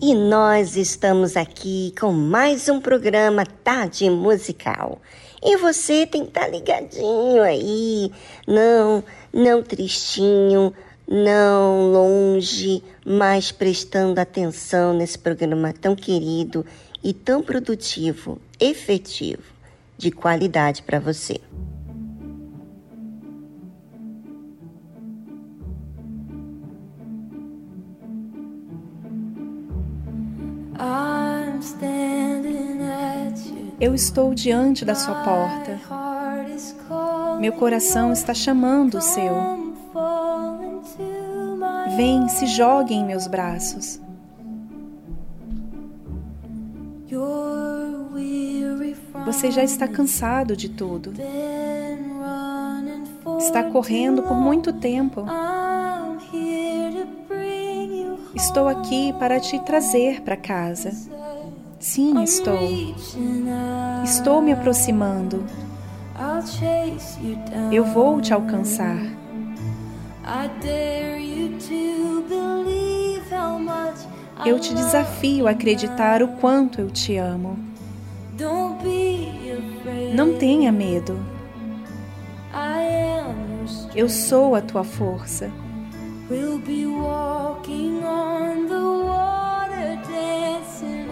E nós estamos aqui com mais um programa Tarde Musical. E você tem que estar tá ligadinho aí, não, não tristinho, não longe, mas prestando atenção nesse programa tão querido e tão produtivo, efetivo, de qualidade para você. Estou diante da sua porta. Meu coração está chamando o seu. Vem, se jogue em meus braços. Você já está cansado de tudo. Está correndo por muito tempo. Estou aqui para te trazer para casa. Sim, estou. Estou me aproximando. Eu vou te alcançar. Eu te desafio a acreditar o quanto eu te amo. Não tenha medo. Eu sou a tua força.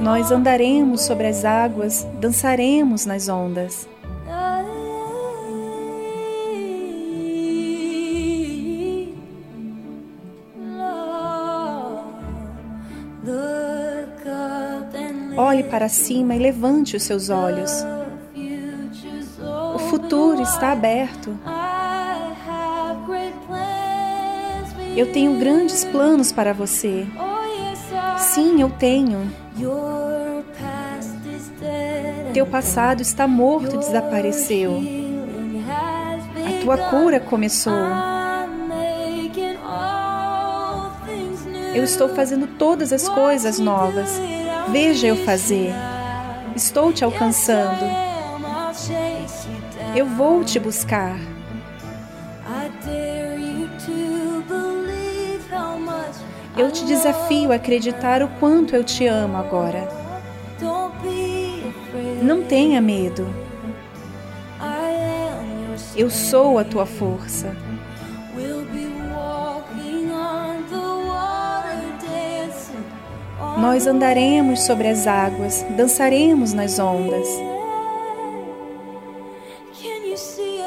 Nós andaremos sobre as águas, dançaremos nas ondas. Olhe para cima e levante os seus olhos. O futuro está aberto. Eu tenho grandes planos para você. Sim, eu tenho. Teu passado está morto desapareceu. A tua cura começou. Eu estou fazendo todas as coisas novas. Veja eu fazer. Estou te alcançando. Eu vou te buscar. Eu te desafio a acreditar o quanto eu te amo agora. Não tenha medo. Eu sou a tua força. Nós andaremos sobre as águas, dançaremos nas ondas.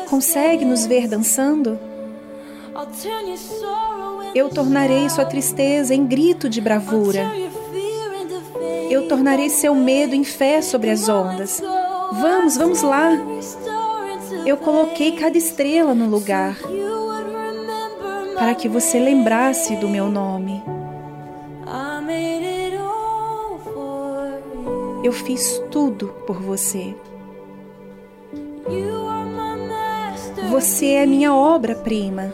Consegue nos ver dançando? Eu tornarei sua tristeza em grito de bravura. Eu tornarei seu medo em fé sobre as ondas. Vamos, vamos lá. Eu coloquei cada estrela no lugar para que você lembrasse do meu nome. Eu fiz tudo por você. Você é minha obra-prima.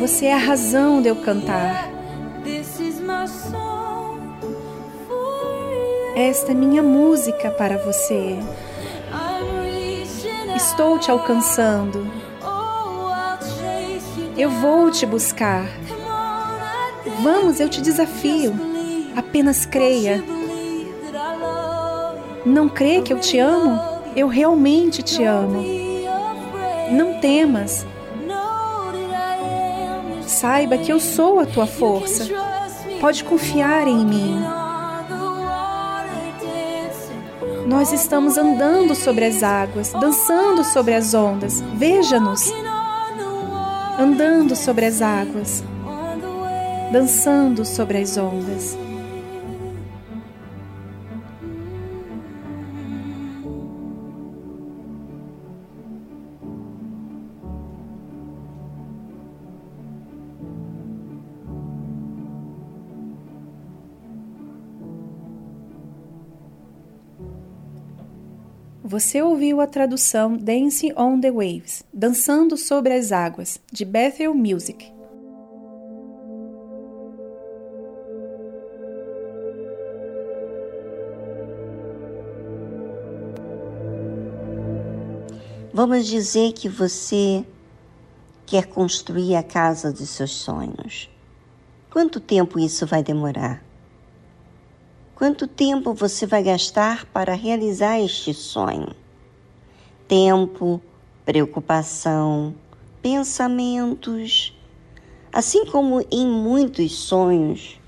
Você é a razão de eu cantar. Esta é minha música para você. Estou te alcançando. Eu vou te buscar. Vamos, eu te desafio. Apenas creia. Não crê que eu te amo? Eu realmente te amo. Não temas. Saiba que eu sou a tua força. Pode confiar em mim. Nós estamos andando sobre as águas, dançando sobre as ondas. Veja-nos. Andando sobre as águas, dançando sobre as ondas. Você ouviu a tradução Dancing on the Waves, Dançando sobre as Águas, de Bethel Music. Vamos dizer que você quer construir a casa dos seus sonhos. Quanto tempo isso vai demorar? Quanto tempo você vai gastar para realizar este sonho? Tempo, preocupação, pensamentos. Assim como em muitos sonhos,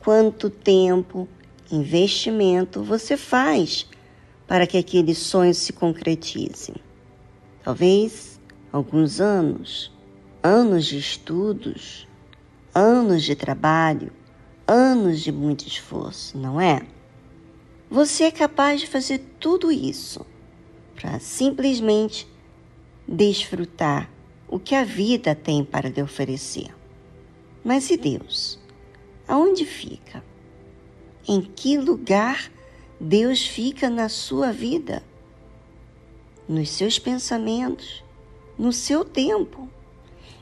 quanto tempo, investimento você faz para que aquele sonho se concretize? Talvez alguns anos, anos de estudos, anos de trabalho anos de muito esforço, não é? Você é capaz de fazer tudo isso para simplesmente desfrutar o que a vida tem para lhe oferecer. Mas e Deus? Aonde fica? Em que lugar Deus fica na sua vida? Nos seus pensamentos, no seu tempo.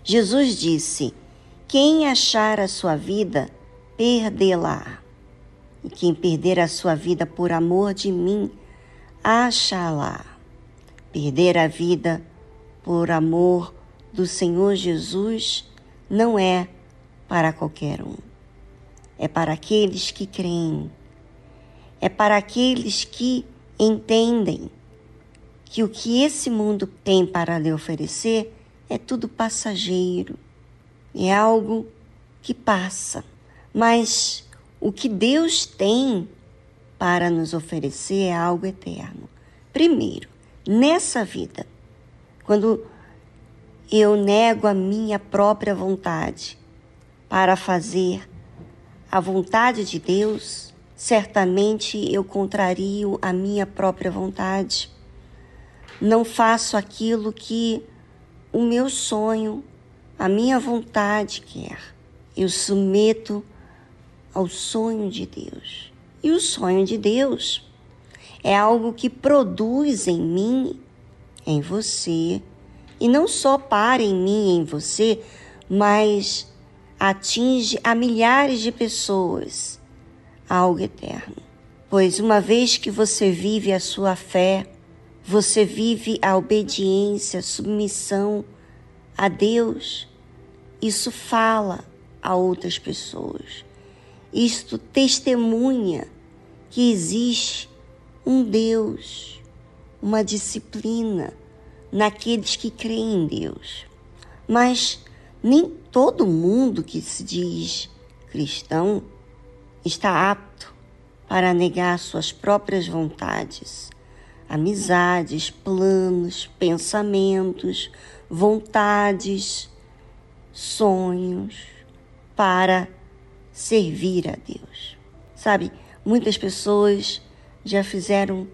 Jesus disse: Quem achar a sua vida, perdê-la. E quem perder a sua vida por amor de mim, acha-la. Perder a vida por amor do Senhor Jesus não é para qualquer um. é para aqueles que creem, é para aqueles que entendem que o que esse mundo tem para lhe oferecer é tudo passageiro, é algo que passa. Mas o que Deus tem para nos oferecer é algo eterno. Primeiro, nessa vida, quando eu nego a minha própria vontade para fazer a vontade de Deus, certamente eu contrario a minha própria vontade. Não faço aquilo que o meu sonho, a minha vontade quer. Eu submeto ao sonho de Deus. E o sonho de Deus é algo que produz em mim, em você, e não só para em mim, em você, mas atinge a milhares de pessoas algo eterno. Pois uma vez que você vive a sua fé, você vive a obediência, a submissão a Deus, isso fala a outras pessoas. Isto testemunha que existe um Deus, uma disciplina naqueles que creem em Deus. Mas nem todo mundo que se diz cristão está apto para negar suas próprias vontades, amizades, planos, pensamentos, vontades, sonhos para servir a Deus. Sabe, muitas pessoas já fizeram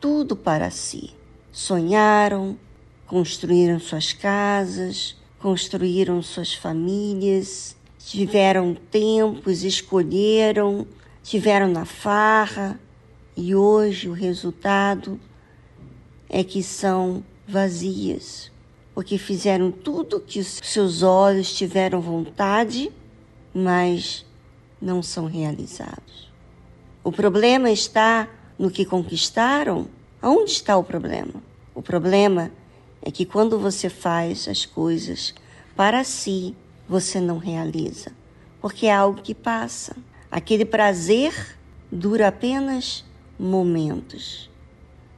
tudo para si. Sonharam, construíram suas casas, construíram suas famílias, tiveram tempos, escolheram, tiveram na farra e hoje o resultado é que são vazias, porque fizeram tudo que seus olhos tiveram vontade, mas não são realizados. O problema está no que conquistaram? Aonde está o problema? O problema é que quando você faz as coisas para si, você não realiza, porque é algo que passa. Aquele prazer dura apenas momentos.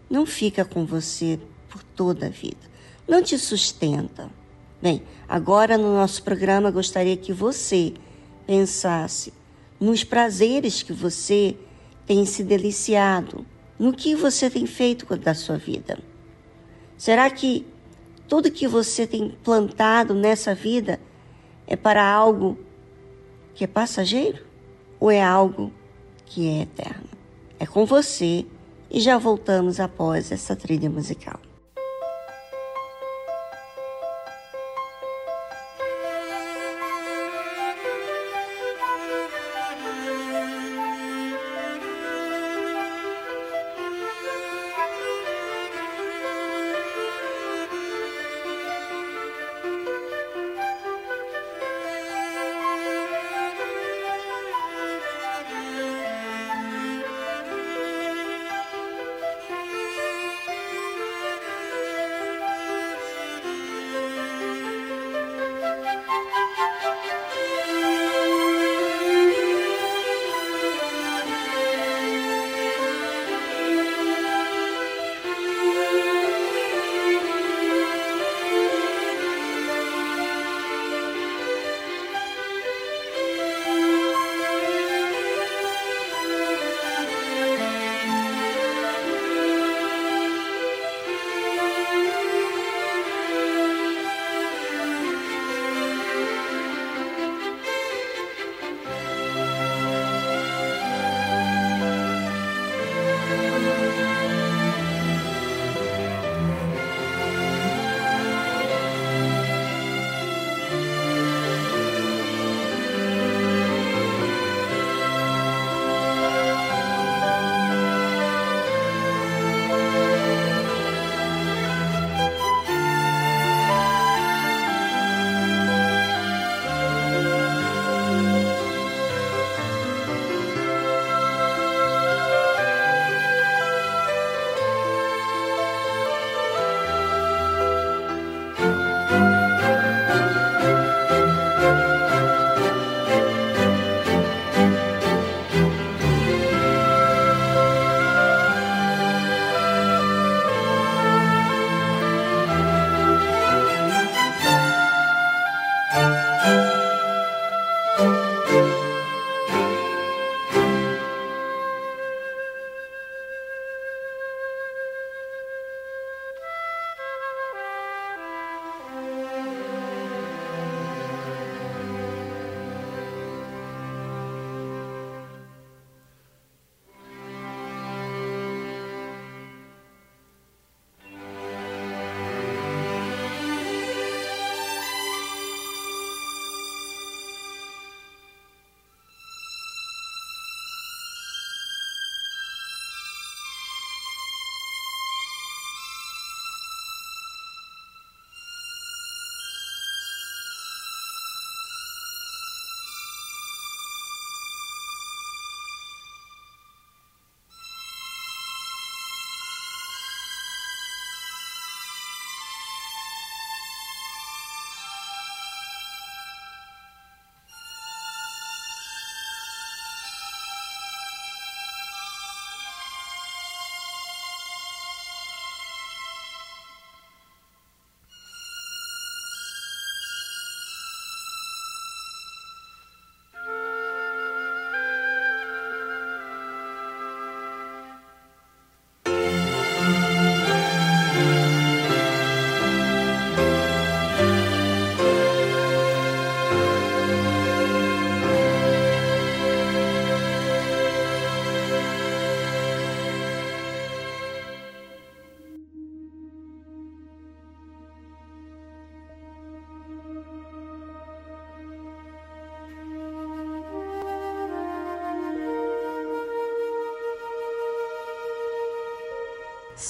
Não fica com você por toda a vida. Não te sustenta. Bem, agora no nosso programa gostaria que você pensasse nos prazeres que você tem se deliciado, no que você tem feito da sua vida. Será que tudo que você tem plantado nessa vida é para algo que é passageiro ou é algo que é eterno? É com você e já voltamos após essa trilha musical.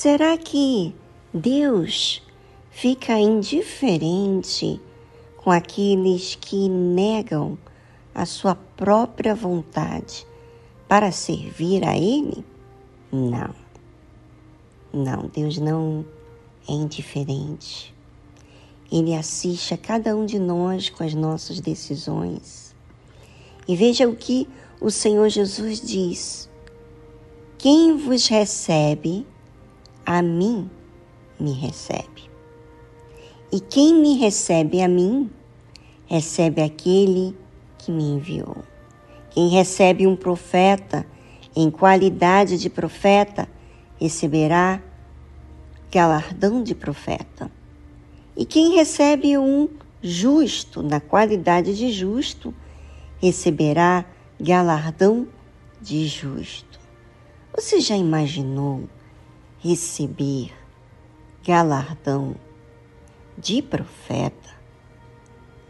Será que Deus fica indiferente com aqueles que negam a sua própria vontade para servir a Ele? Não. Não, Deus não é indiferente. Ele assiste a cada um de nós com as nossas decisões. E veja o que o Senhor Jesus diz: Quem vos recebe, a mim me recebe. E quem me recebe a mim, recebe aquele que me enviou. Quem recebe um profeta em qualidade de profeta, receberá galardão de profeta. E quem recebe um justo, na qualidade de justo, receberá galardão de justo. Você já imaginou receber galardão de profeta,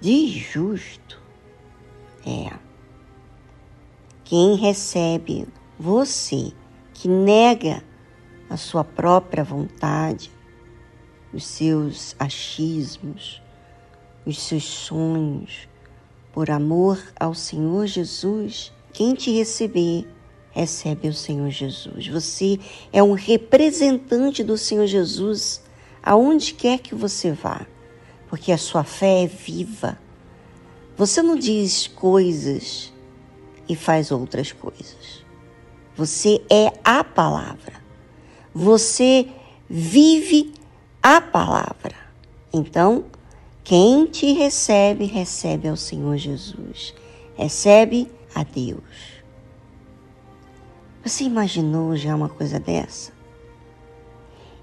de justo? É. Quem recebe você que nega a sua própria vontade, os seus achismos, os seus sonhos, por amor ao Senhor Jesus, quem te receber, recebe o Senhor Jesus. Você é um representante do Senhor Jesus aonde quer que você vá, porque a sua fé é viva. Você não diz coisas e faz outras coisas. Você é a palavra. Você vive a palavra. Então, quem te recebe, recebe ao Senhor Jesus. Recebe a Deus. Você imaginou já uma coisa dessa?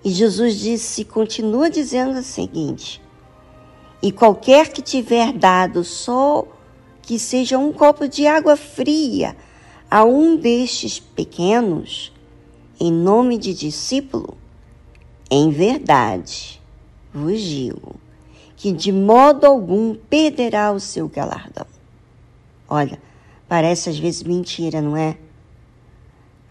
E Jesus disse, continua dizendo o seguinte: E qualquer que tiver dado só que seja um copo de água fria a um destes pequenos, em nome de discípulo, em verdade vos digo que de modo algum perderá o seu galardão. Olha, parece às vezes mentira, não é?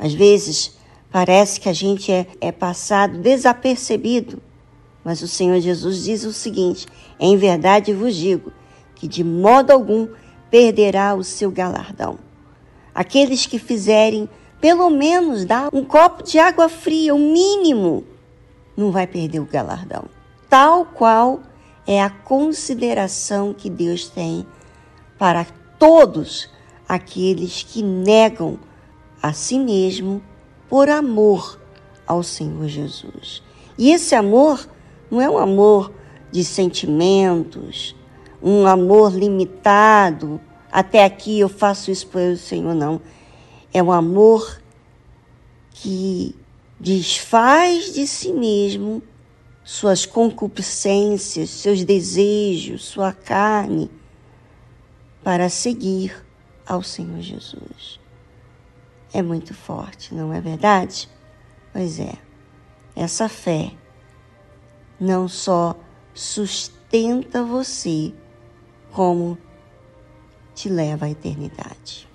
Às vezes parece que a gente é, é passado desapercebido, mas o Senhor Jesus diz o seguinte: em verdade vos digo que de modo algum perderá o seu galardão. Aqueles que fizerem pelo menos dar um copo de água fria, o mínimo, não vai perder o galardão. Tal qual é a consideração que Deus tem para todos aqueles que negam a si mesmo por amor ao Senhor Jesus. E esse amor não é um amor de sentimentos, um amor limitado. Até aqui eu faço isso pelo Senhor, não é um amor que desfaz de si mesmo suas concupiscências, seus desejos, sua carne, para seguir ao Senhor Jesus. É muito forte, não é verdade? Pois é, essa fé não só sustenta você, como te leva à eternidade.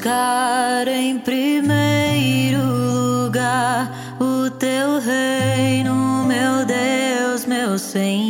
buscar em primeiro lugar o teu reino, meu Deus, meu Senhor.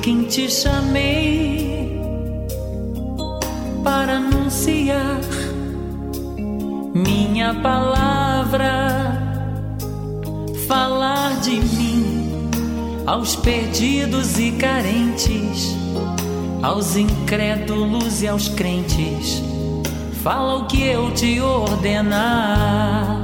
Quem te chamei para anunciar minha palavra, falar de mim aos perdidos e carentes, aos incrédulos e aos crentes. Fala o que eu te ordenar.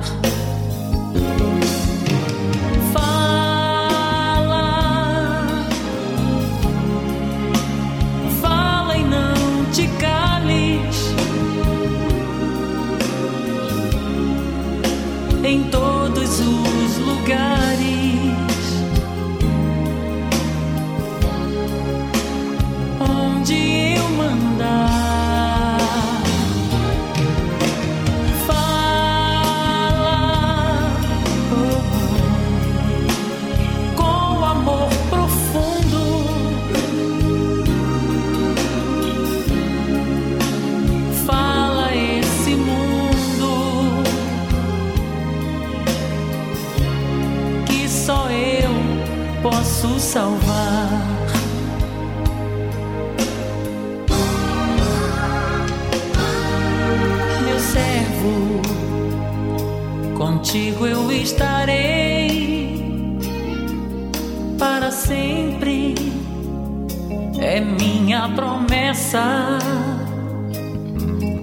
É minha promessa.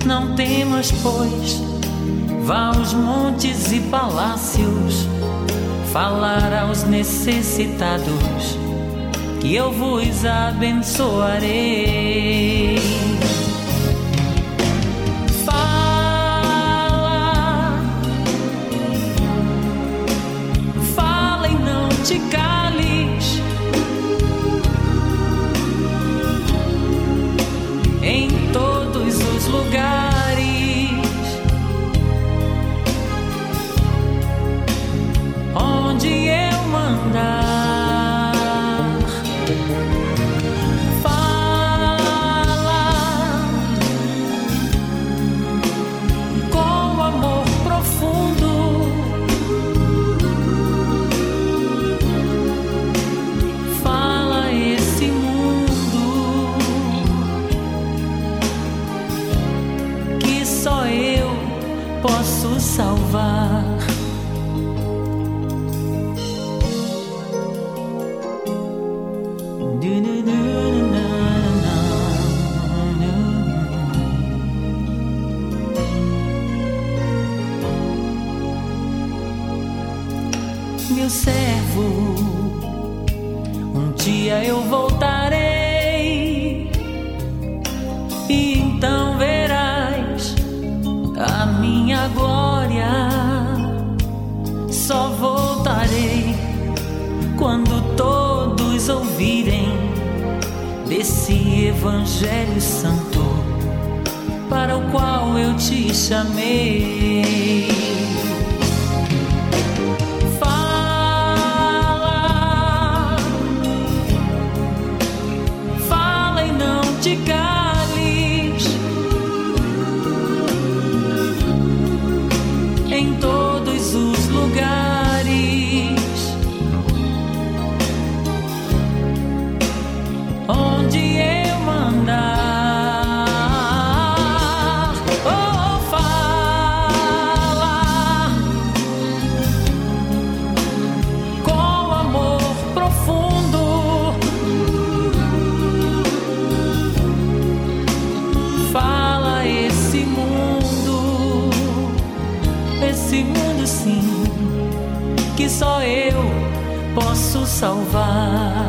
Não temas, pois, vá aos montes e palácios falar aos necessitados que eu vos abençoarei. Evangelho Santo para o qual eu te chamei. Salvar.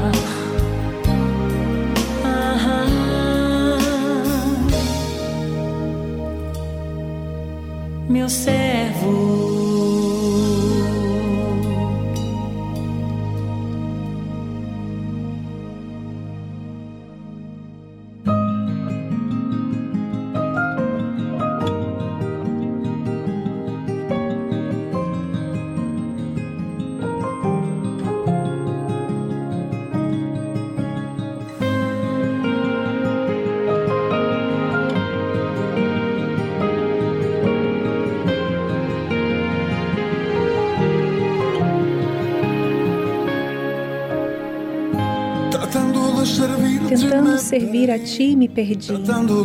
Servir a ti, me perdi. Tentando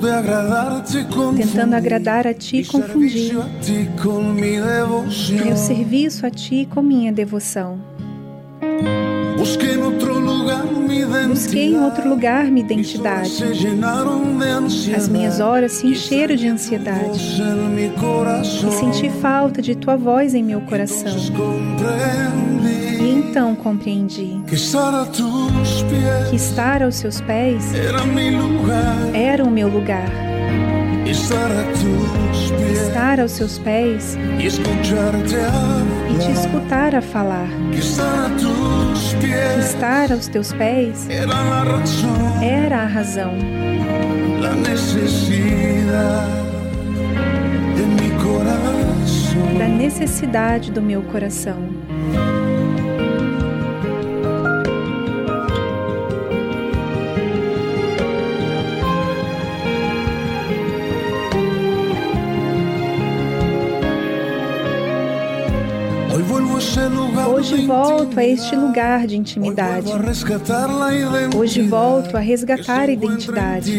agradar a ti, confundi. Meu serviço a ti com minha devoção. Lugar. Busquei em outro lugar minha identidade. se llenaron de ansiedad. As minhas horas se encheram de ansiedade. E senti falta de tua voz em meu coração. E então compreendi que estar aos seus pés era mi lugar. era o meu lugar. Estar aos seus pés e te escutar a falar. Que estar aos teus pés era a razão, da necessidade do meu coração. Hoje volto a este lugar de intimidade. Hoje volto a resgatar a identidade.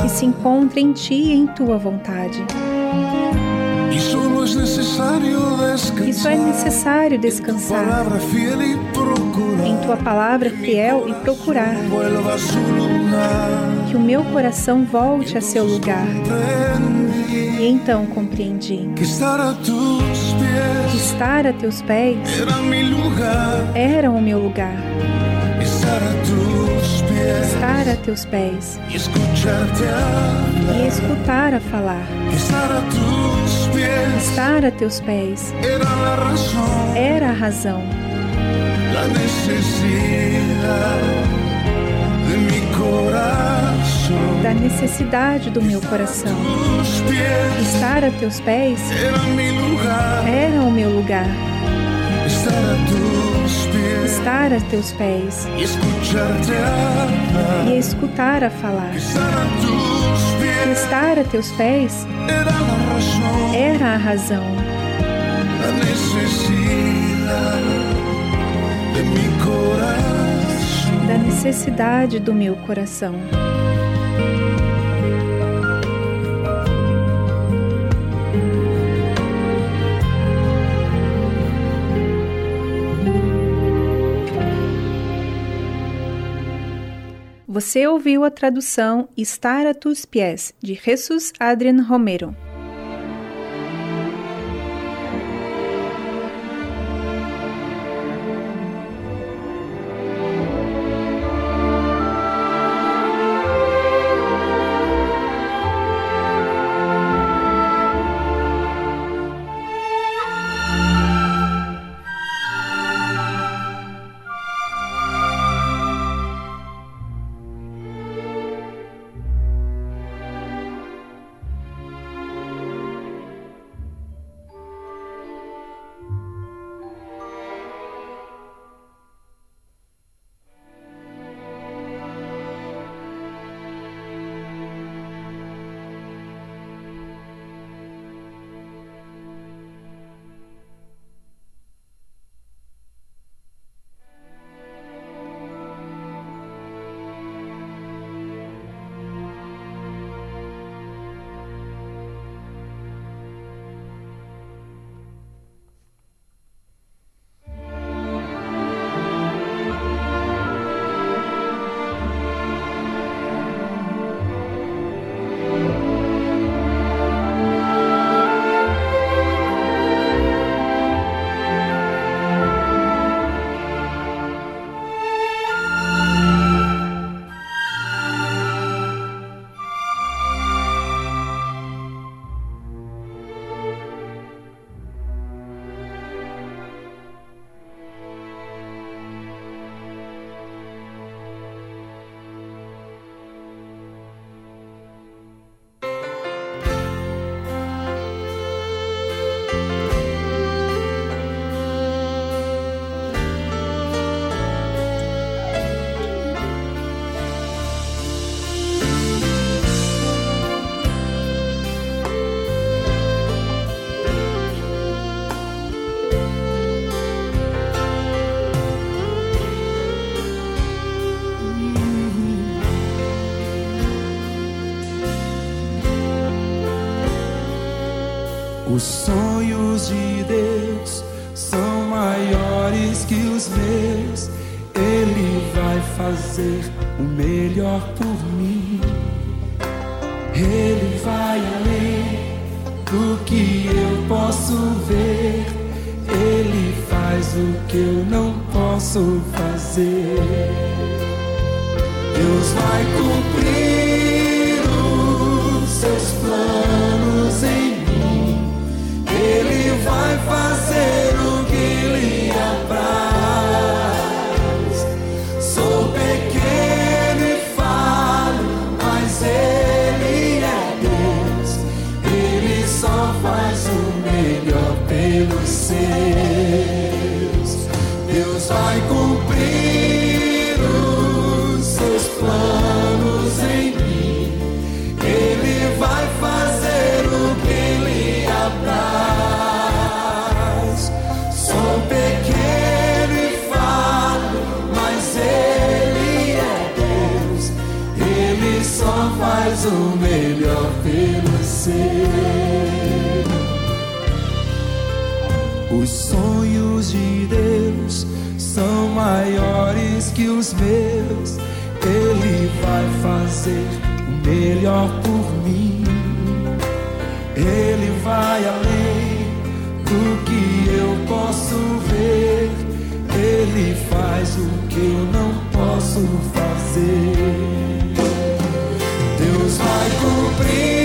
que se encontra em ti e em tua vontade. E só é necessário descansar. em tua palavra fiel e procurar. que o meu coração volte a seu lugar. E então compreendi. que estar a teus pés era o meu lugar. Estar a teus pés. E escutar a falar. Estar a teus pés. Era a razão, la necesidad de mi corazón. Da necessidade do meu coração. Estar a teus pés era o meu lugar. Estar a teus pés e escutar a falar. Estar a teus pés era a razão, da necessidade do meu coração. Você ouviu a tradução Estar a tus pies, de Jesus Adrian Romero. maiores que os meus. Ele vai fazer o melhor por mim. Ele vai além do que eu posso ver. Ele faz o que eu não posso fazer. Deus vai cumprir.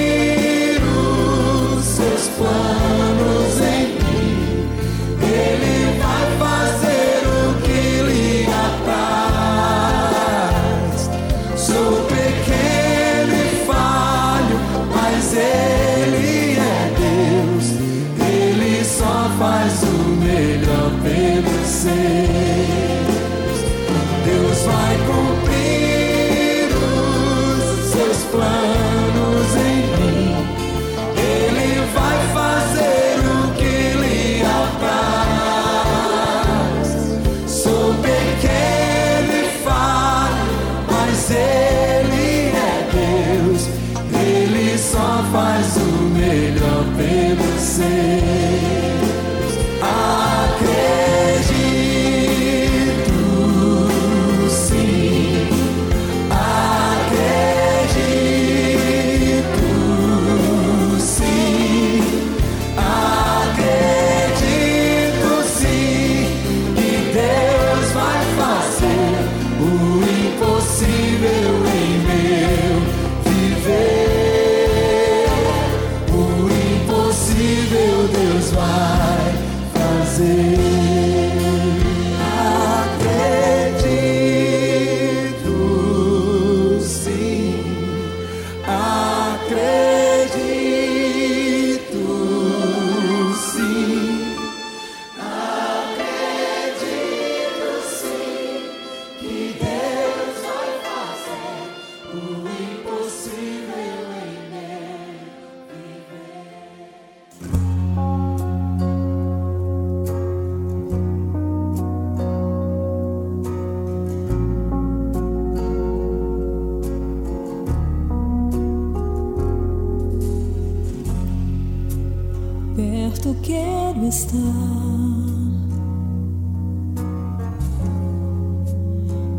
perto quero estar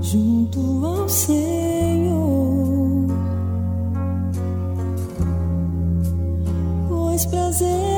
junto ao Senhor, pois prazer.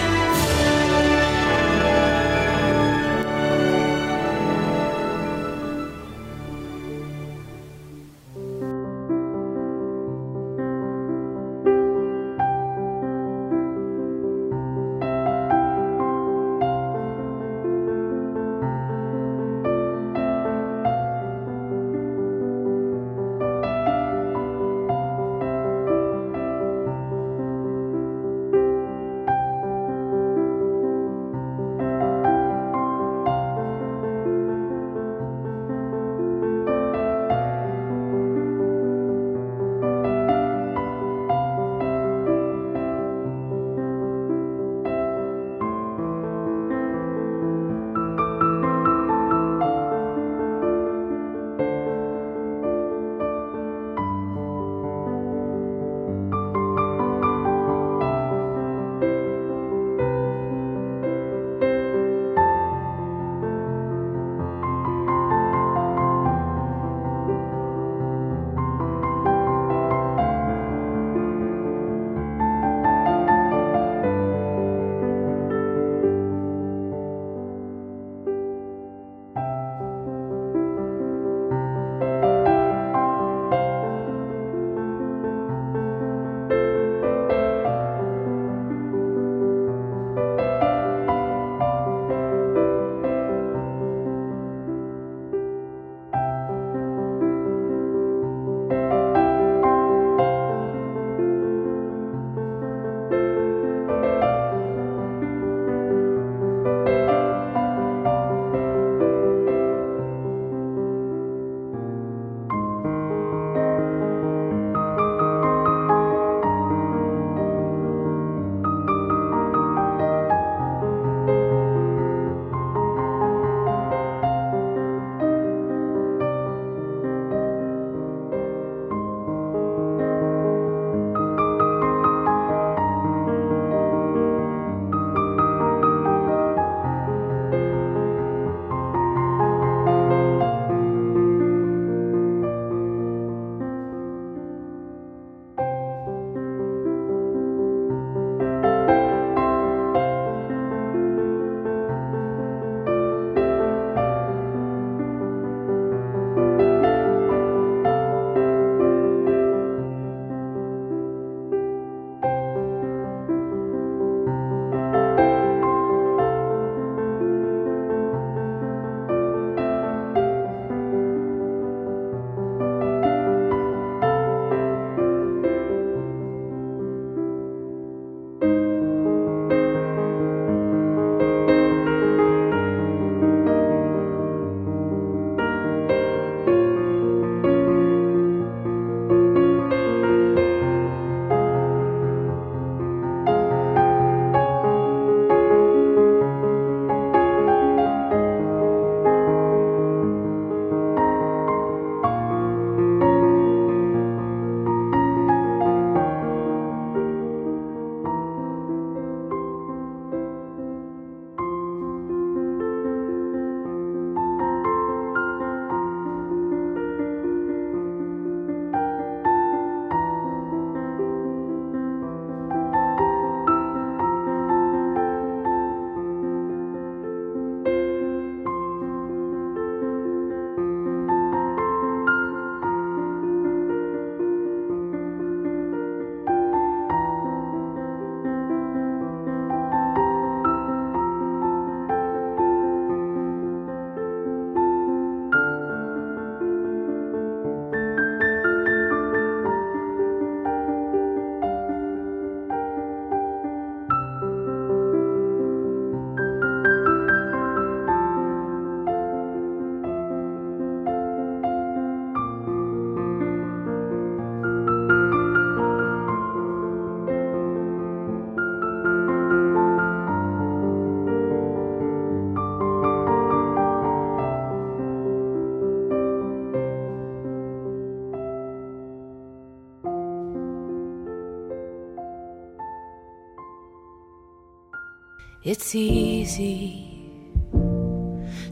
It's easy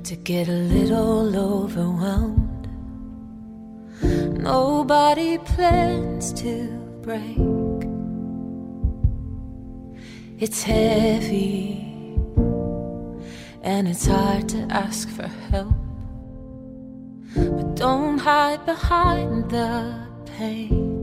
to get a little overwhelmed. Nobody plans to break. It's heavy and it's hard to ask for help. But don't hide behind the pain.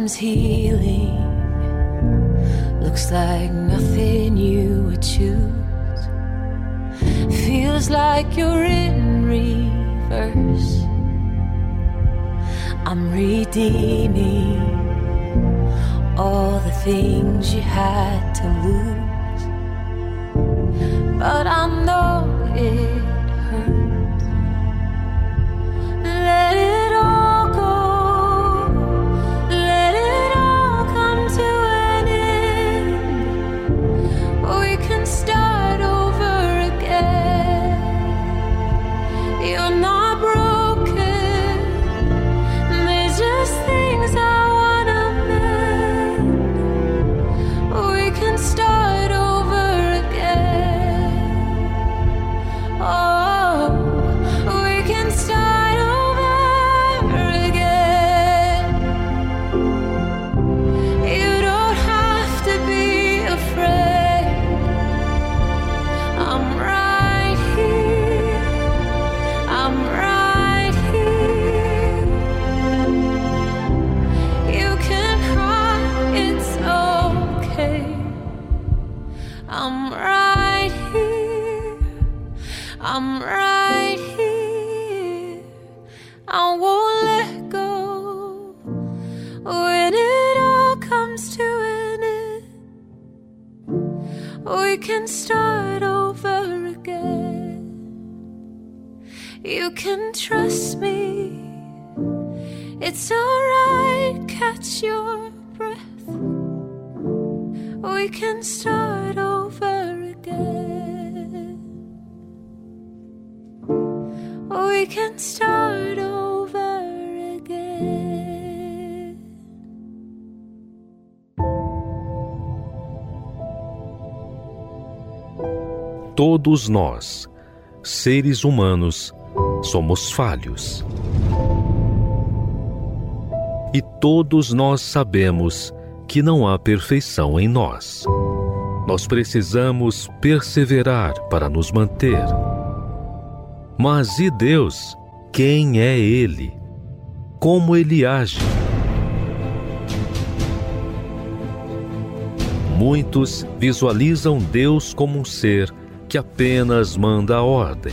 Sometimes healing looks like nothing you would choose. Feels like you're in reverse. I'm redeeming all the things you had to lose. But I know it trust me. It's alright, catch your breath. We can start over again. We can start over again. Todos nós, seres humanos, somos falhos. E todos nós sabemos que não há perfeição em nós. Nós precisamos perseverar para nos manter. Mas e Deus? Quem é Ele? Como Ele age? Muitos visualizam Deus como um ser que apenas manda a ordem,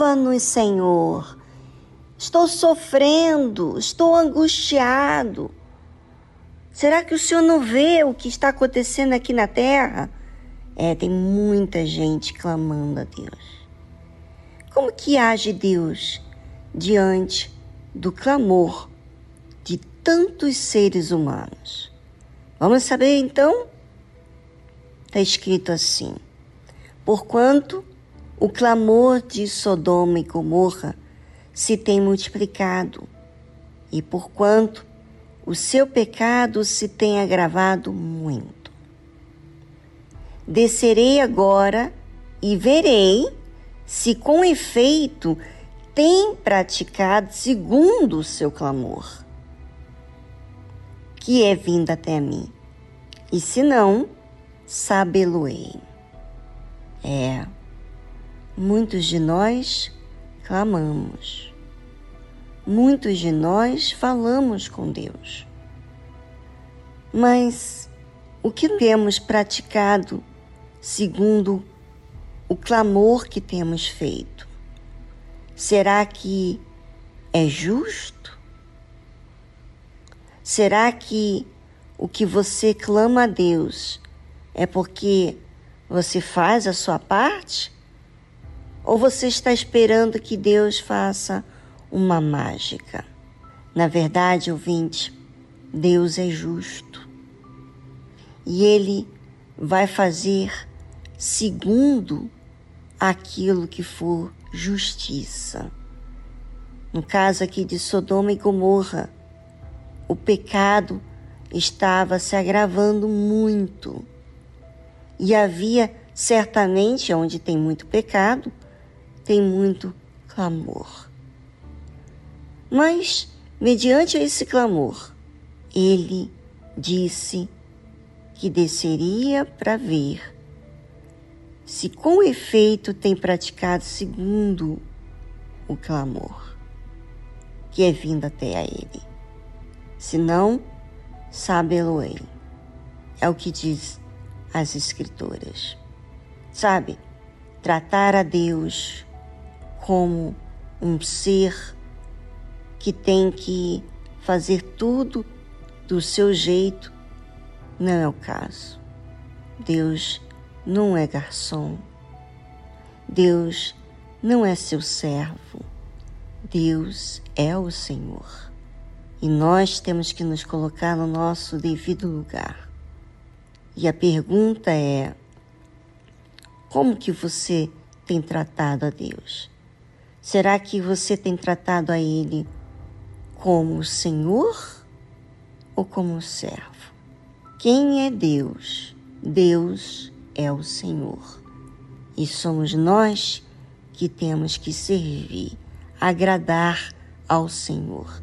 Salva-nos, Senhor. Estou sofrendo, estou angustiado. Será que o Senhor não vê o que está acontecendo aqui na terra? É, tem muita gente clamando a Deus. Como que age Deus diante do clamor de tantos seres humanos? Vamos saber então? Está escrito assim: Porquanto o clamor de Sodoma e Gomorra se tem multiplicado, e porquanto o seu pecado se tem agravado muito. Descerei agora e verei se com efeito tem praticado segundo o seu clamor, que é vindo até mim. E se não, sabê-lo-ei. É, muitos de nós clamamos. Muitos de nós falamos com Deus. Mas o que temos praticado segundo o clamor que temos feito? Será que é justo? Será que o que você clama a Deus é porque você faz a sua parte? Ou você está esperando que Deus faça uma mágica? Na verdade, ouvinte, Deus é justo. E Ele vai fazer segundo aquilo que for justiça. No caso aqui de Sodoma e Gomorra, o pecado estava se agravando muito. E havia certamente onde tem muito pecado, tem muito clamor. Mas, mediante esse clamor, ele disse que desceria para ver se com efeito tem praticado segundo o clamor que é vindo até a ele. Se não, sabe-lo-ei. É o que diz as Escrituras. Sabe, tratar a Deus como um ser que tem que fazer tudo do seu jeito não é o caso. Deus não é garçom. Deus não é seu servo. Deus é o Senhor. E nós temos que nos colocar no nosso devido lugar. E a pergunta é: como que você tem tratado a Deus? Será que você tem tratado a Ele como Senhor ou como servo? Quem é Deus? Deus é o Senhor. E somos nós que temos que servir, agradar ao Senhor.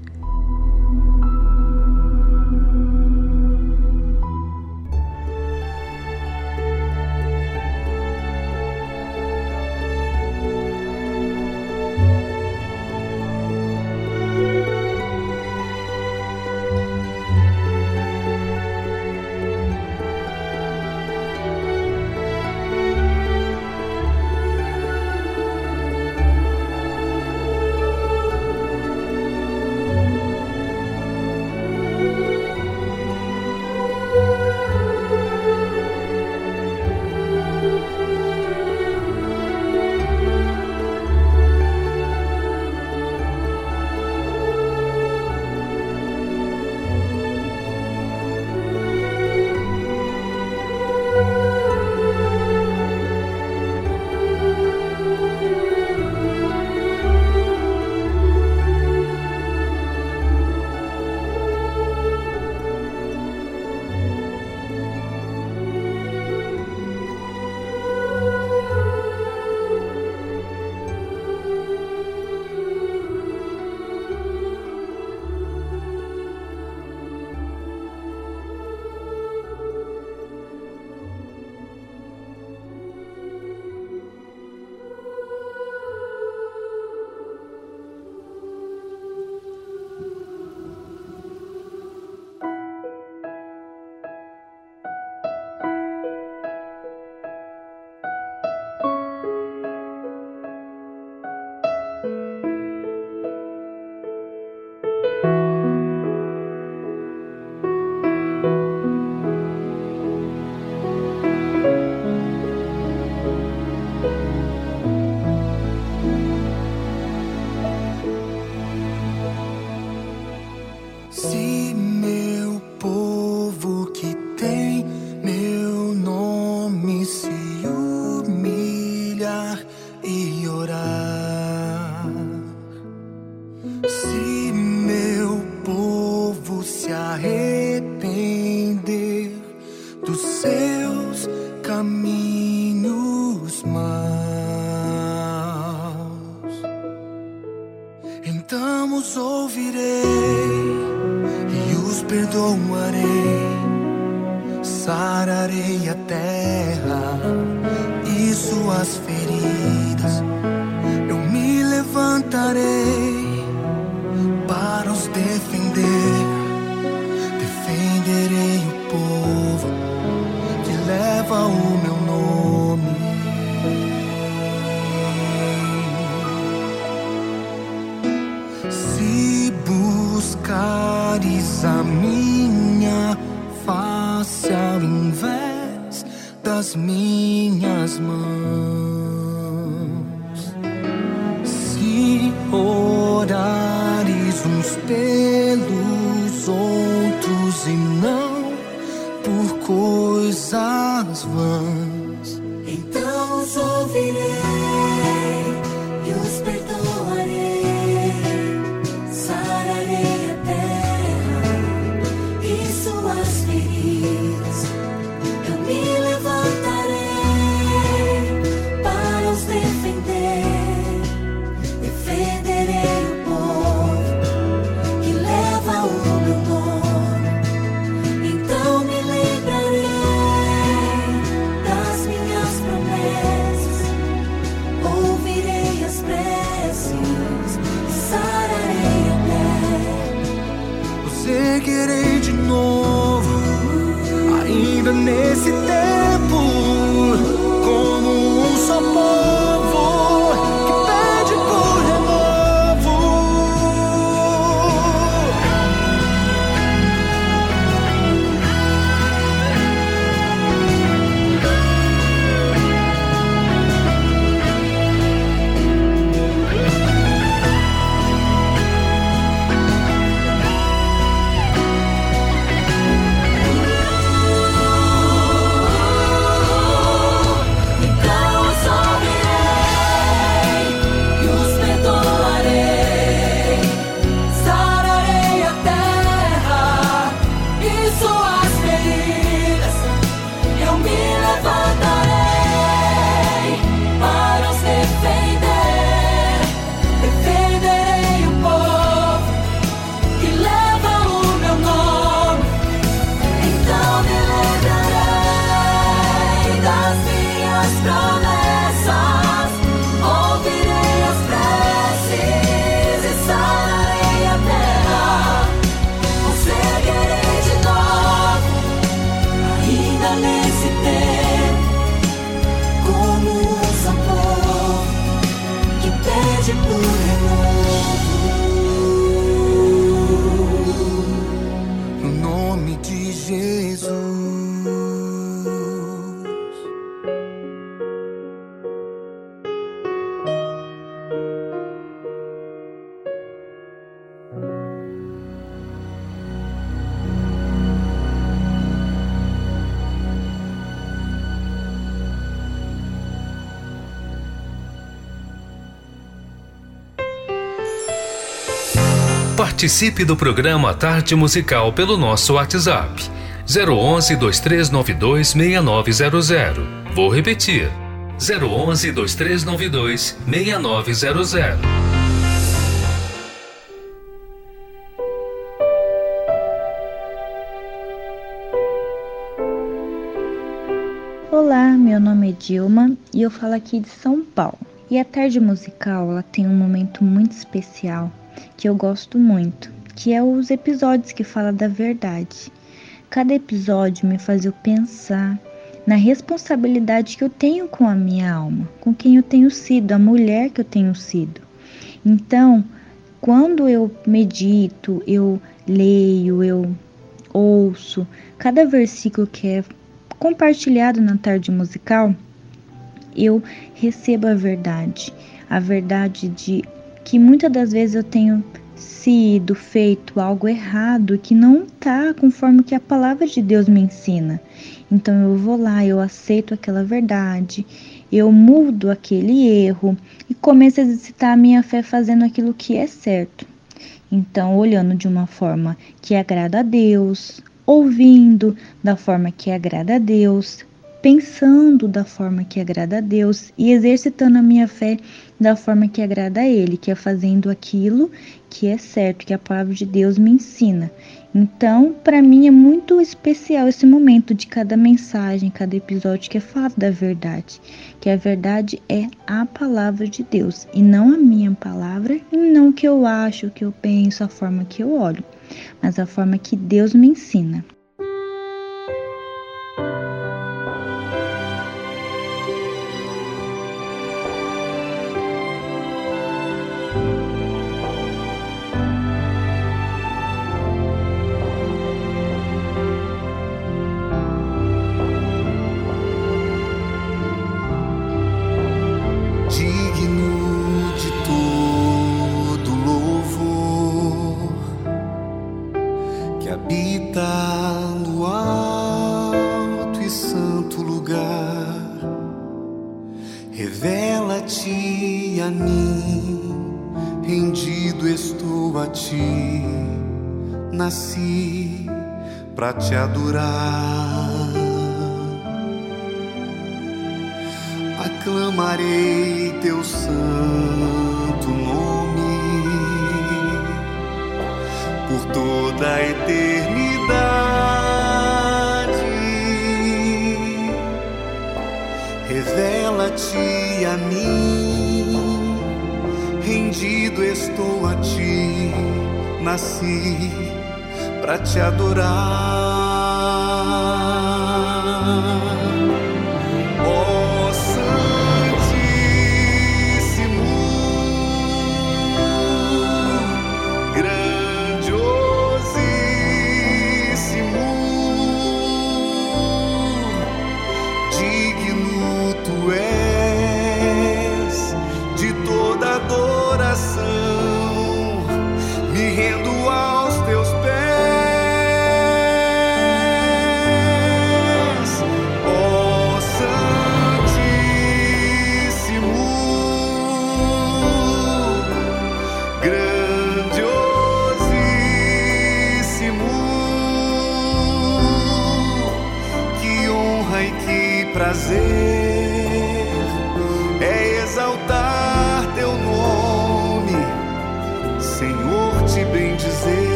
Eu seguirei Participe do programa Tarde Musical pelo nosso WhatsApp 011 2392 6900. Vou repetir. 011 2392 6900. Olá, meu nome é Dilma e eu falo aqui de São Paulo. E a tarde musical, ela tem um momento muito especial que eu gosto muito, que é os episódios que fala da verdade. Cada episódio me faz eu pensar na responsabilidade que eu tenho com a minha alma, com quem eu tenho sido, a mulher que eu tenho sido. Então, quando eu medito, eu leio, eu ouço cada versículo que é compartilhado na tarde musical, eu recebo a verdade, a verdade de que muitas das vezes eu tenho sido feito algo errado que não tá conforme que a palavra de Deus me ensina. Então eu vou lá, eu aceito aquela verdade, eu mudo aquele erro e começo a exercitar a minha fé fazendo aquilo que é certo. Então, olhando de uma forma que agrada a Deus, ouvindo da forma que agrada a Deus, pensando da forma que agrada a Deus e exercitando a minha fé da forma que agrada a Ele, que é fazendo aquilo que é certo, que a palavra de Deus me ensina. Então, para mim é muito especial esse momento de cada mensagem, cada episódio que é falado da verdade, que a verdade é a palavra de Deus e não a minha palavra, e não o que eu acho, o que eu penso, a forma que eu olho, mas a forma que Deus me ensina.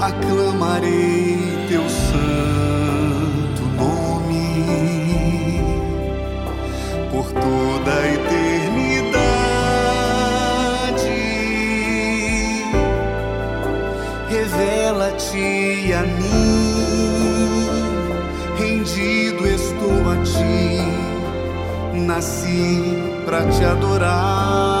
aclamarei teu santo nome por toda a eternidade. Revela-te a mim, rendido estou a ti, nasci para te adorar.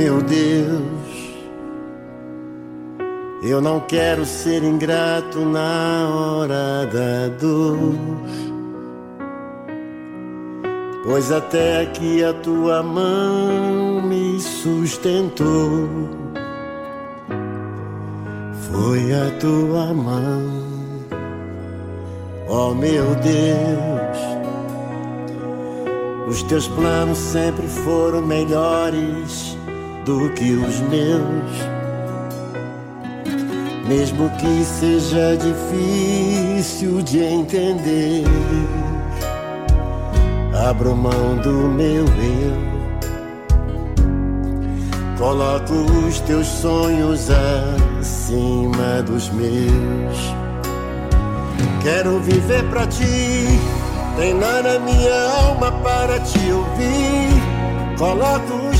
Meu Deus, eu não quero ser ingrato na hora da dor. Pois até aqui a tua mão me sustentou. Foi a tua mão, oh meu Deus. Os teus planos sempre foram melhores do que os meus. Mesmo que seja difícil de entender, abro mão do meu eu. Coloco os teus sonhos acima dos meus. Quero viver pra ti, treinar a minha alma para te ouvir. Coloco os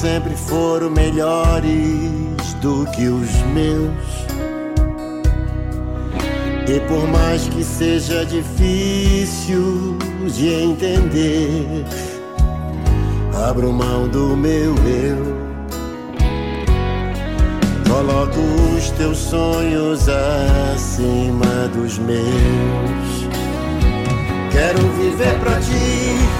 Sempre foram melhores do que os meus. E por mais que seja difícil de entender, abro mão do meu eu. Coloco os teus sonhos acima dos meus. Quero viver pra ti,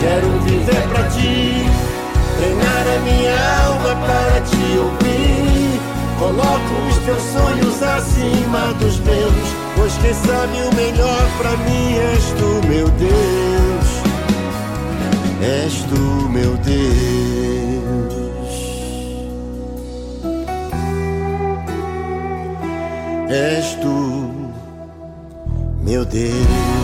Quero viver pra ti, treinar a minha alma para te ouvir. Coloco os teus sonhos acima dos meus, pois quem sabe o melhor pra mim és tu, meu Deus. És tu, meu Deus. És tu, meu Deus.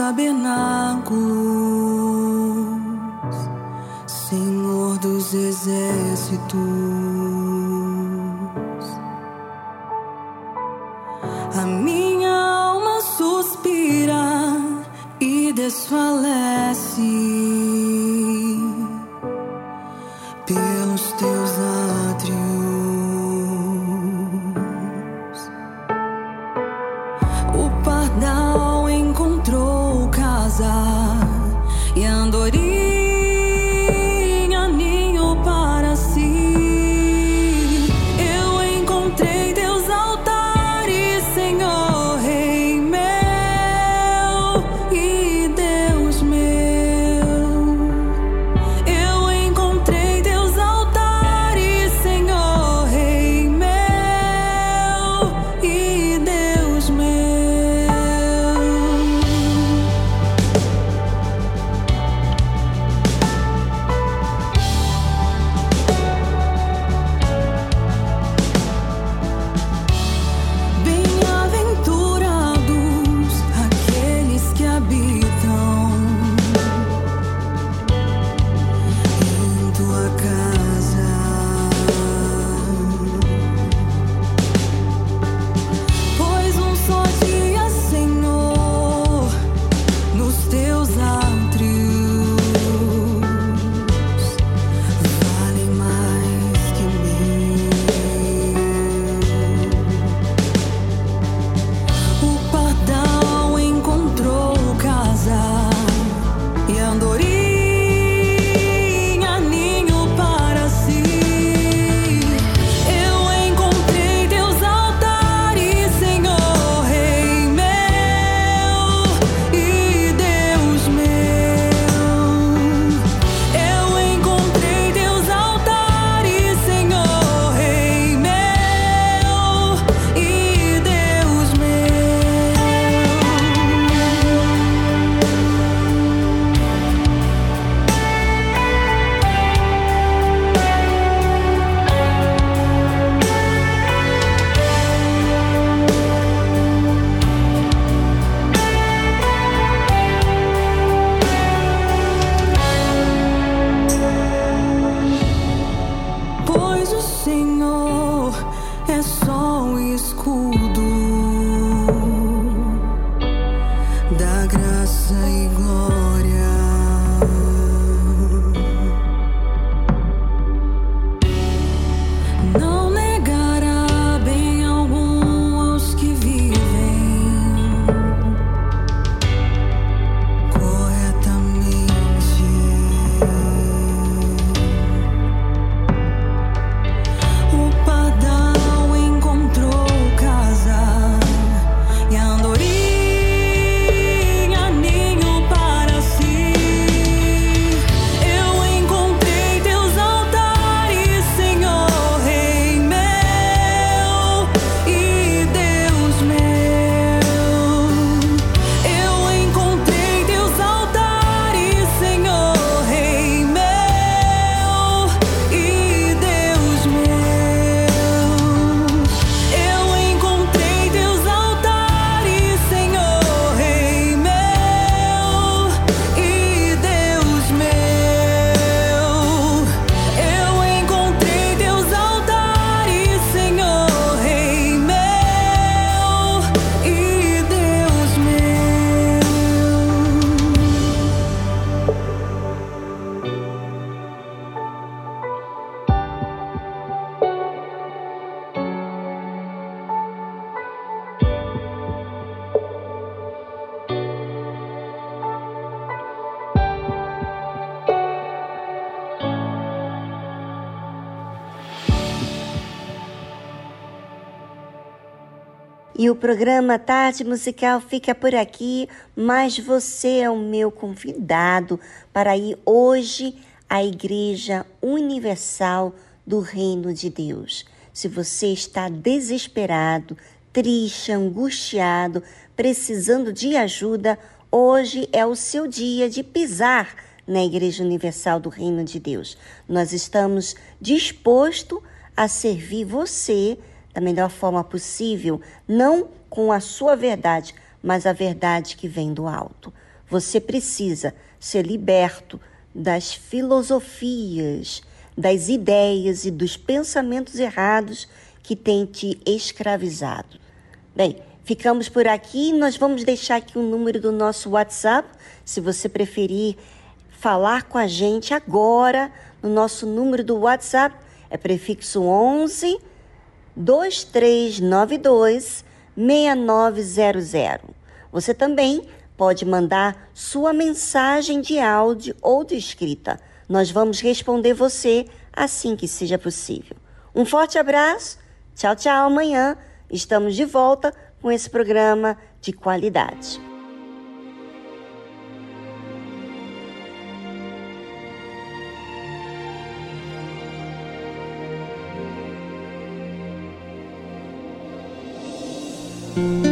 Teus programa Tarde Musical fica por aqui, mas você é o meu convidado para ir hoje à Igreja Universal do Reino de Deus. Se você está desesperado, triste, angustiado, precisando de ajuda, hoje é o seu dia de pisar na Igreja Universal do Reino de Deus. Nós estamos dispostos a servir você da melhor forma possível, não com a sua verdade, mas a verdade que vem do alto. Você precisa ser liberto das filosofias, das ideias e dos pensamentos errados que têm te escravizado. Bem, ficamos por aqui. Nós vamos deixar aqui o número do nosso WhatsApp, se você preferir falar com a gente agora. No nosso número do WhatsApp é prefixo 11 2392 6900. Você também pode mandar sua mensagem de áudio ou de escrita. Nós vamos responder você assim que seja possível. Um forte abraço. Tchau, tchau. Amanhã estamos de volta com esse programa de qualidade. Música